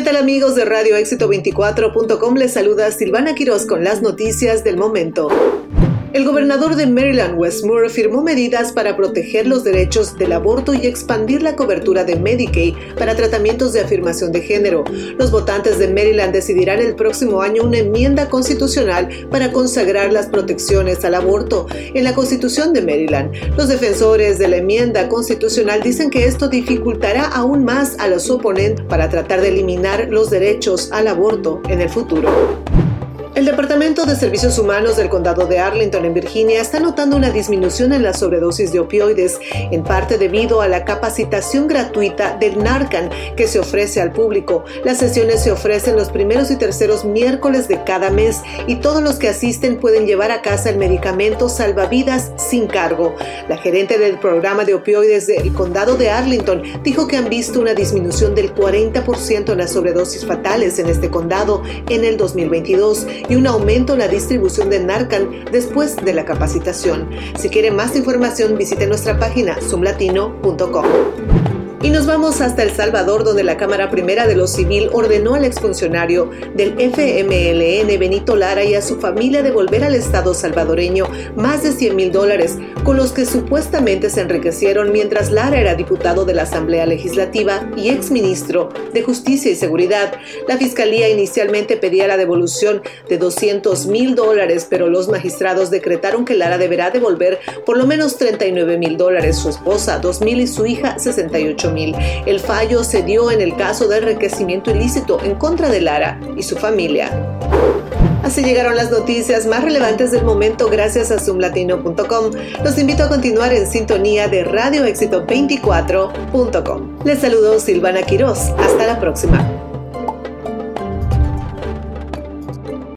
¿Qué tal amigos de Radio Éxito 24.com? Les saluda Silvana Quiroz con las noticias del momento. El gobernador de Maryland, Wes Moore, firmó medidas para proteger los derechos del aborto y expandir la cobertura de Medicaid para tratamientos de afirmación de género. Los votantes de Maryland decidirán el próximo año una enmienda constitucional para consagrar las protecciones al aborto en la Constitución de Maryland. Los defensores de la enmienda constitucional dicen que esto dificultará aún más a los oponentes para tratar de eliminar los derechos al aborto en el futuro. El Departamento de Servicios Humanos del Condado de Arlington, en Virginia, está notando una disminución en la sobredosis de opioides, en parte debido a la capacitación gratuita del Narcan que se ofrece al público. Las sesiones se ofrecen los primeros y terceros miércoles de cada mes y todos los que asisten pueden llevar a casa el medicamento salvavidas sin cargo. La gerente del programa de opioides del Condado de Arlington dijo que han visto una disminución del 40% en las sobredosis fatales en este condado en el 2022 y un aumento en la distribución de Narcan después de la capacitación. Si quiere más información, visite nuestra página zoomlatino.com. Y nos vamos hasta El Salvador, donde la Cámara Primera de lo Civil ordenó al exfuncionario del FMLN, Benito Lara, y a su familia devolver al Estado salvadoreño más de 100 mil dólares, con los que supuestamente se enriquecieron mientras Lara era diputado de la Asamblea Legislativa y exministro de Justicia y Seguridad. La Fiscalía inicialmente pedía la devolución de 200 mil dólares, pero los magistrados decretaron que Lara deberá devolver por lo menos 39 mil dólares, su esposa 2 mil y su hija 68 el fallo se dio en el caso de enriquecimiento ilícito en contra de Lara y su familia. Así llegaron las noticias más relevantes del momento gracias a zoomlatino.com. Los invito a continuar en sintonía de radioéxito24.com. Les saludo Silvana Quiroz. Hasta la próxima.